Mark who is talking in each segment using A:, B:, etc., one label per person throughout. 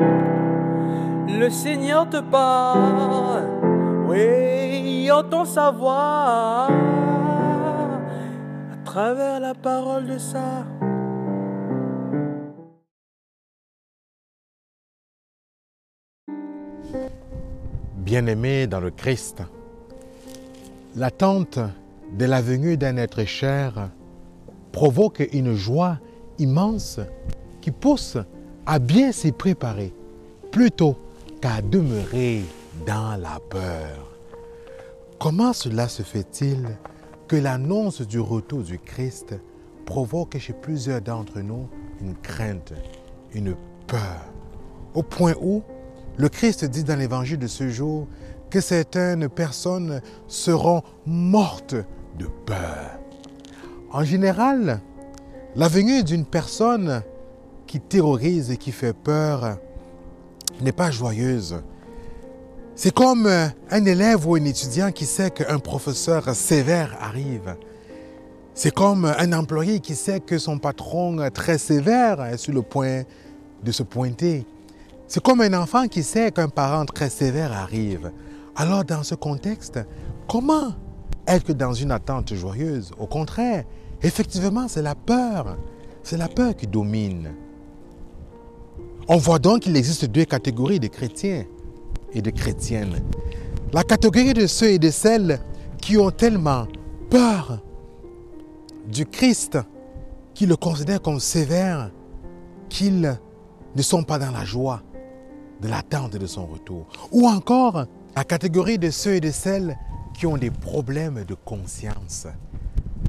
A: Le Seigneur te parle, oui, entend sa voix à travers la parole de ça.
B: Bien-aimé dans le Christ, l'attente de la venue d'un être cher provoque une joie immense qui pousse à bien s'y préparer plutôt qu'à demeurer dans la peur. Comment cela se fait-il que l'annonce du retour du Christ provoque chez plusieurs d'entre nous une crainte, une peur, au point où le Christ dit dans l'évangile de ce jour que certaines personnes seront mortes de peur. En général, la venue d'une personne qui terrorise et qui fait peur n'est pas joyeuse. C'est comme un élève ou un étudiant qui sait qu'un professeur sévère arrive. C'est comme un employé qui sait que son patron très sévère est sur le point de se pointer. C'est comme un enfant qui sait qu'un parent très sévère arrive. Alors dans ce contexte, comment être dans une attente joyeuse? Au contraire, effectivement, c'est la peur. C'est la peur qui domine. On voit donc qu'il existe deux catégories de chrétiens et de chrétiennes. La catégorie de ceux et de celles qui ont tellement peur du Christ, qui le considèrent comme sévère, qu'ils ne sont pas dans la joie de l'attente de son retour. Ou encore la catégorie de ceux et de celles qui ont des problèmes de conscience.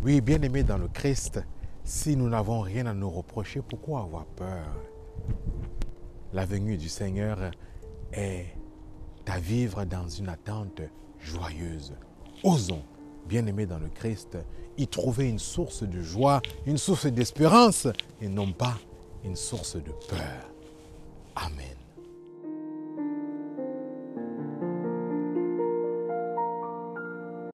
B: Oui, bien aimés dans le Christ, si nous n'avons rien à nous reprocher, pourquoi avoir peur? La venue du Seigneur est à vivre dans une attente joyeuse. Osons, bien aimés dans le Christ, y trouver une source de joie, une source d'espérance et non pas une source de peur.